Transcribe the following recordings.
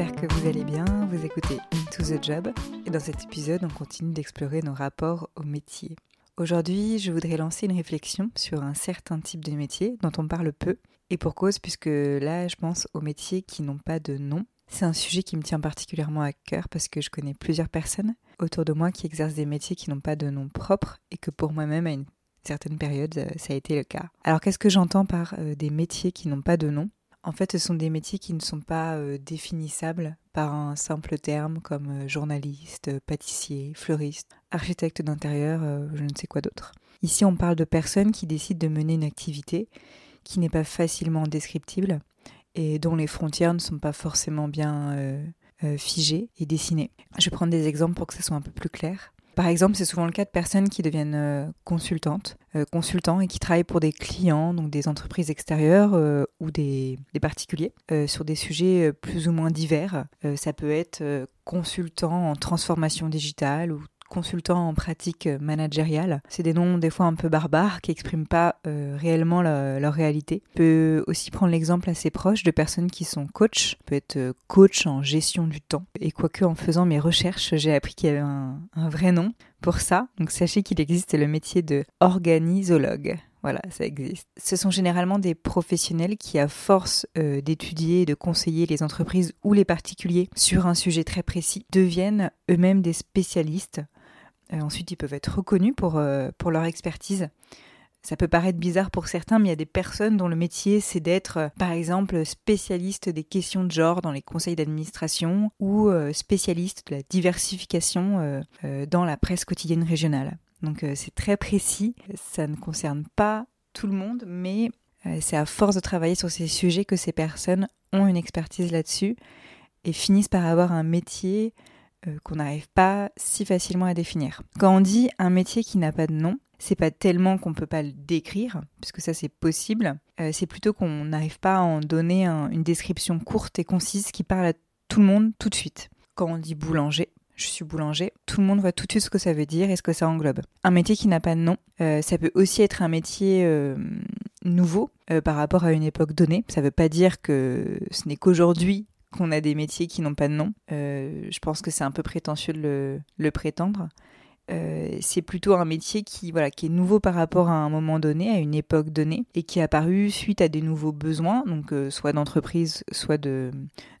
j'espère que vous allez bien. Vous écoutez To the Job et dans cet épisode, on continue d'explorer nos rapports au métier. Aujourd'hui, je voudrais lancer une réflexion sur un certain type de métier dont on parle peu et pour cause puisque là, je pense aux métiers qui n'ont pas de nom. C'est un sujet qui me tient particulièrement à cœur parce que je connais plusieurs personnes autour de moi qui exercent des métiers qui n'ont pas de nom propre et que pour moi-même, à une certaine période, euh, ça a été le cas. Alors qu'est-ce que j'entends par euh, des métiers qui n'ont pas de nom? En fait, ce sont des métiers qui ne sont pas euh, définissables par un simple terme comme euh, journaliste, pâtissier, fleuriste, architecte d'intérieur, euh, je ne sais quoi d'autre. Ici, on parle de personnes qui décident de mener une activité qui n'est pas facilement descriptible et dont les frontières ne sont pas forcément bien figées et dessinées. Je vais prendre des exemples pour que ce soit un peu plus clair. Par exemple, c'est souvent le cas de personnes qui deviennent euh, consultantes, euh, consultants et qui travaillent pour des clients, donc des entreprises extérieures euh, ou des, particuliers, sur des sujets plus ou moins divers. ça peut être consultant en transformation digitale ou consultants en pratique managériale. C'est des noms des fois un peu barbares qui expriment pas euh, réellement leur réalité. On peut aussi prendre l'exemple assez proche de personnes qui sont coach, peut être euh, coach en gestion du temps. Et quoique en faisant mes recherches, j'ai appris qu'il y avait un vrai nom pour ça. Donc sachez qu'il existe le métier de organisologue. Voilà, ça existe. Ce sont généralement des professionnels qui, à force euh, d'étudier et de conseiller les entreprises ou les particuliers sur un sujet très précis, deviennent eux-mêmes des spécialistes euh, ensuite, ils peuvent être reconnus pour, euh, pour leur expertise. Ça peut paraître bizarre pour certains, mais il y a des personnes dont le métier c'est d'être, par exemple, spécialiste des questions de genre dans les conseils d'administration ou spécialiste de la diversification dans la presse quotidienne régionale. Donc c'est très précis, ça ne concerne pas tout le monde, mais c'est à force de travailler sur ces sujets que ces personnes ont une expertise là-dessus et finissent par avoir un métier euh, qu'on n'arrive pas si facilement à définir. Quand on dit un métier qui n'a pas de nom, c'est pas tellement qu'on peut pas le décrire, puisque ça c'est possible, euh, c'est plutôt qu'on n'arrive pas à en donner une description courte et concise qui parle à tout le monde tout de suite. Quand on dit boulanger, je suis boulanger, tout le monde voit tout de suite ce que ça veut dire et ce que ça englobe. Un métier qui n'a pas de nom, euh, ça peut aussi être un métier nouveau par rapport à une époque donnée. Ça ne veut pas dire que ce n'est qu'aujourd'hui qu'on a des métiers qui n'ont pas de nom. Euh, je pense que c'est un peu prétentieux de le, prétendre. Euh, c'est plutôt un métier qui, voilà, qui est nouveau par rapport à un moment donné, à une époque donnée, et qui est apparu suite à des nouveaux besoins, donc euh, soit d'entreprise, soit de,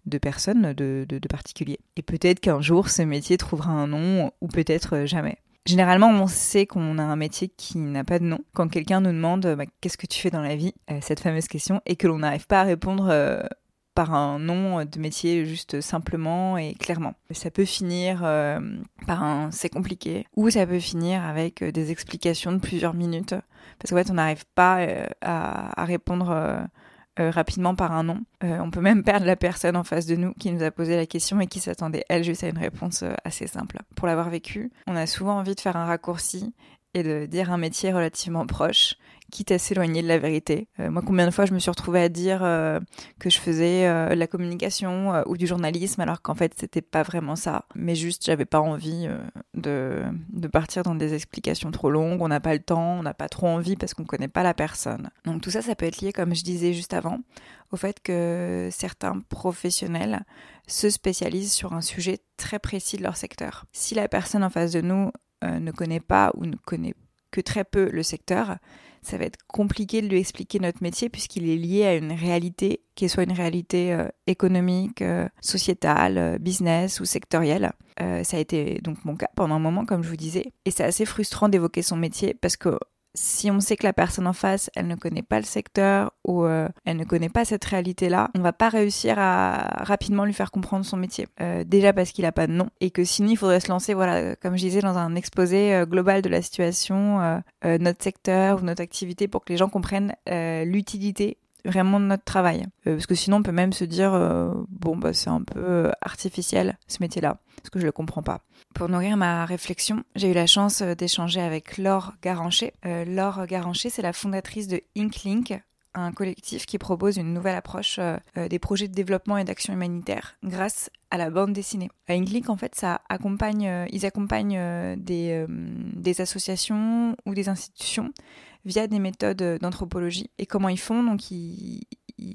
de personnes, de, particuliers. Et peut-être qu'un jour, ce métier trouvera un nom, ou peut-être jamais. Généralement, on sait qu'on a un métier qui n'a pas de nom. Quand quelqu'un nous demande bah, qu'est-ce que tu fais dans la vie, cette fameuse question, et que l'on n'arrive pas à répondre par un nom de métier juste simplement et clairement. Ça peut finir euh, par un c'est compliqué ou ça peut finir avec euh, des explications de plusieurs minutes parce qu'en fait on n'arrive pas euh, à, répondre rapidement par un nom. on peut même perdre la personne en face de nous qui nous a posé la question et qui s'attendait elle juste à une réponse assez simple. Pour l'avoir vécu, on a souvent envie de faire un raccourci et de dire un métier relativement proche quitte à s'éloigner de la vérité. Euh, moi, combien de fois je me suis retrouvée à dire euh, que je faisais euh, de la communication ou du journalisme, alors qu'en fait, c'était pas vraiment ça. Mais juste, j'avais pas envie de, de, partir dans des explications trop longues. On n'a pas le temps, on n'a pas trop envie parce qu'on connaît pas la personne. Donc tout ça, ça peut être lié, comme je disais juste avant, au fait que certains professionnels se spécialisent sur un sujet très précis de leur secteur. Si la personne en face de nous ne connaît pas ou ne connaît que très peu le secteur, ça va être compliqué de lui expliquer notre métier puisqu'il est lié à une réalité, qui soit une réalité euh, économique, euh, sociétale, euh, business ou sectorielle. ça a été donc mon cas pendant un moment, comme je vous disais. Et c'est assez frustrant d'évoquer son métier parce que si on sait que la personne en face, elle ne connaît pas le secteur ou euh, elle ne connaît pas cette réalité-là, on va pas réussir à rapidement lui faire comprendre son métier. Euh, déjà parce qu'il a pas de nom et que sinon il faudrait se lancer, voilà, comme je disais, dans un exposé euh, global de la situation, notre secteur ou notre activité pour que les gens comprennent l'utilité vraiment notre travail. parce que sinon on peut même se dire, bon bah c'est un peu artificiel ce métier-là, parce que je le comprends pas. Pour nourrir ma réflexion, j'ai eu la chance euh, d'échanger avec Laure Garancher. Euh, Laure Garancher, c'est la fondatrice de Inklink, un collectif qui propose une nouvelle approche euh, euh, des projets de développement et d'action humanitaire grâce à la bande dessinée. À en fait, ça accompagne, euh, ils accompagnent des, associations ou des institutions via des méthodes d'anthropologie. Et comment ils font? Donc, ils,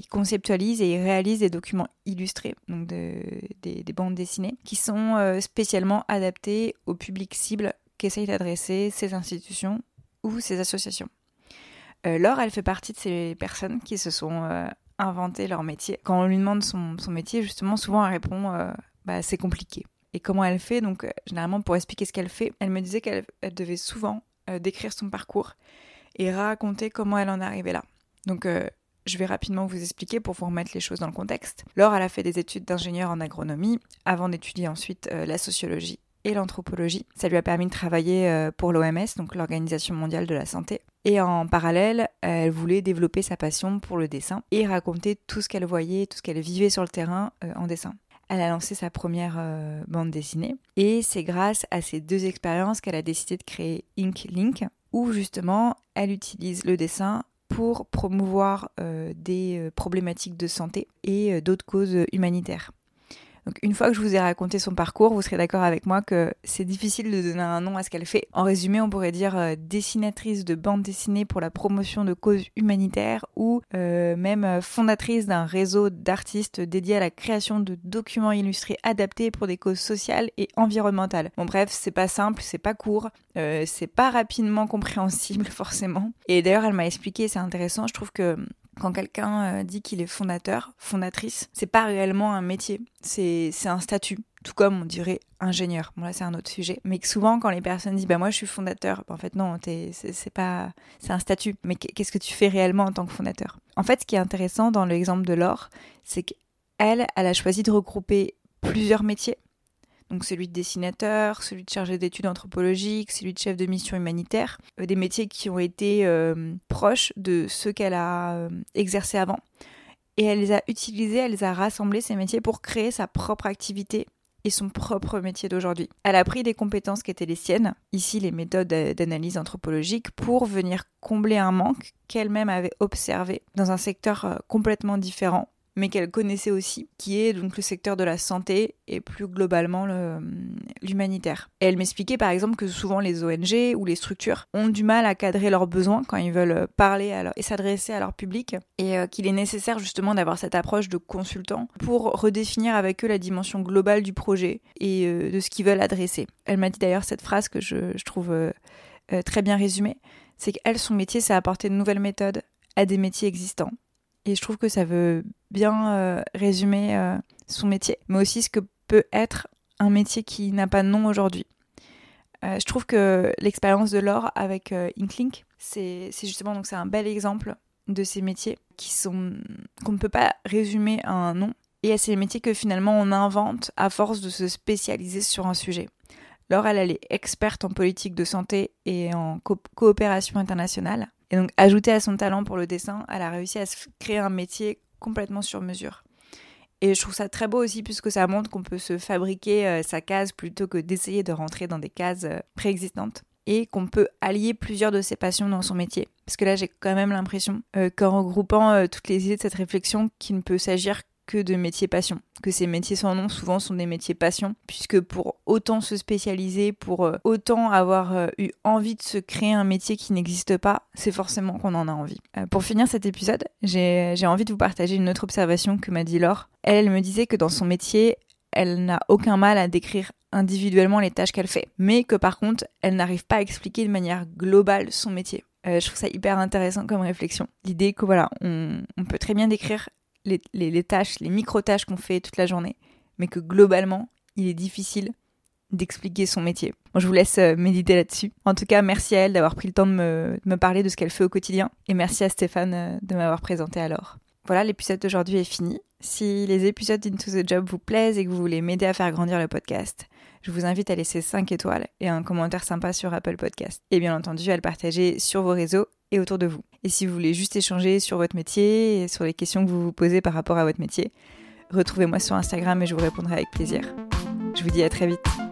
conceptualisent et réalisent des documents illustrés, donc des, des, bandes dessinées, qui sont spécialement adaptés au public cible qu'essayent d'adresser ces institutions ou ces associations. Euh, Laure, elle fait partie de ces personnes qui se sont euh, inventées leur métier. Quand on lui demande son, métier, justement, souvent elle répond euh, bah, c'est compliqué. Et comment elle fait? Donc, généralement, pour expliquer ce qu'elle fait, elle me disait qu'elle devait souvent décrire son parcours et raconter comment elle en est arrivée là. Donc, je vais rapidement vous expliquer pour vous remettre les choses dans le contexte. Laure, elle a fait des études d'ingénieur en agronomie avant d'étudier ensuite la sociologie et l'anthropologie. Ça lui a permis de travailler pour l'OMS, donc l'Organisation mondiale de la santé. Et en parallèle, elle voulait développer sa passion pour le dessin et raconter tout ce qu'elle voyait, tout ce qu'elle vivait sur le terrain euh, en dessin. Elle a lancé sa première euh, bande dessinée et c'est grâce à ces deux expériences qu'elle a décidé de créer Ink Link, où justement elle utilise le dessin pour promouvoir des problématiques de santé et d'autres causes humanitaires. Donc une fois que je vous ai raconté son parcours, vous serez d'accord avec moi que c'est difficile de donner un nom à ce qu'elle fait. En résumé, on pourrait dire euh, dessinatrice de bande dessinée pour la promotion de causes humanitaires ou euh, même euh, fondatrice d'un réseau d'artistes dédié à la création de documents illustrés adaptés pour des causes sociales et environnementales. Bon bref, c'est pas simple, c'est pas court, c'est pas rapidement compréhensible forcément. Et d'ailleurs, elle m'a expliqué, c'est intéressant, je trouve que quand quelqu'un euh, dit qu'il est fondateur, fondatrice, c'est pas réellement un métier, c'est un statut. Tout comme on dirait ingénieur. Bon là c'est un autre sujet. Mais souvent quand les personnes disent bah moi je suis fondateur, bah, en fait non, c'est pas c'est un statut. Mais qu'est-ce que tu fais réellement en tant que fondateur? En fait, ce qui est intéressant dans l'exemple de Laure, c'est qu'elle, elle a choisi de regrouper plusieurs métiers donc celui de dessinateur, celui de chargé d'études anthropologiques, celui de chef de mission humanitaire, euh, des métiers qui ont été euh, proches de ceux qu'elle a euh, exercés avant. Et elle les a utilisés, elle les a rassemblés, ces métiers, pour créer sa propre activité et son propre métier d'aujourd'hui. Elle a pris des compétences qui étaient les siennes, ici les méthodes d'analyse anthropologique, pour venir combler un manque qu'elle-même avait observé dans un secteur complètement différent mais qu'elle connaissait aussi, qui est donc le secteur de la santé et plus globalement l'humanitaire. Elle m'expliquait par exemple que souvent les ONG ou les structures ont du mal à cadrer leurs besoins quand ils veulent parler et s'adresser à leur public, et euh, qu'il est nécessaire justement d'avoir cette approche de consultant pour redéfinir avec eux la dimension globale du projet et euh, de ce qu'ils veulent adresser. Elle m'a dit d'ailleurs cette phrase que je, trouve euh, très bien résumée, c'est qu'elle, son métier, c'est apporter de nouvelles méthodes à des métiers existants et je trouve que ça veut bien euh, résumer euh, son métier, mais aussi ce que peut être un métier qui n'a pas de nom aujourd'hui. Euh, je trouve que l'expérience de Laure avec Inklink, c'est justement donc c'est un bel exemple de ces métiers qui sont qu'on ne peut pas résumer à un nom et à ces métiers que finalement on invente à force de se spécialiser sur un sujet. Laure, elle, elle est experte en politique de santé et en coopération internationale. Et donc, ajouté à son talent pour le dessin, elle a réussi à se créer un métier complètement sur mesure. Et je trouve ça très beau aussi puisque ça montre qu'on peut se fabriquer euh, sa case plutôt que d'essayer de rentrer dans des cases euh, préexistantes et qu'on peut allier plusieurs de ses passions dans son métier. Parce que là, j'ai quand même l'impression euh, qu'en regroupant toutes les idées de cette réflexion, qu'il ne peut s'agir que de métiers passion. Que ces métiers sans nom, souvent, sont des métiers passion, puisque pour autant se spécialiser, pour euh, autant avoir euh, eu envie de se créer un métier qui n'existe pas, c'est forcément qu'on en a envie. Euh, pour finir cet épisode, j'ai envie de vous partager une autre observation que m'a dit Laure. Elle, me disait que dans son métier, elle n'a aucun mal à décrire individuellement les tâches qu'elle fait, mais que par contre, elle n'arrive pas à expliquer de manière globale son métier. je trouve ça hyper intéressant comme réflexion. L'idée que voilà, on, peut très bien décrire les, tâches, les micro-tâches qu'on fait toute la journée, mais que globalement, il est difficile d'expliquer son métier. je vous laisse euh, méditer là-dessus. En tout cas, merci à elle d'avoir pris le temps de me, parler de ce qu'elle fait au quotidien. Et merci à Stéphane euh, de m'avoir présenté alors. Voilà, l'épisode d'aujourd'hui est fini. Si les épisodes d'Into the Job vous plaisent et que vous voulez m'aider à faire grandir le podcast, je vous invite à laisser 5 étoiles et un commentaire sympa sur Apple Podcast. Et bien entendu, à le partager sur vos réseaux et autour de vous. Et si vous voulez juste échanger sur votre métier et sur les questions que vous vous posez par rapport à votre métier, retrouvez-moi sur Instagram et je vous répondrai avec plaisir. Je vous dis à très vite.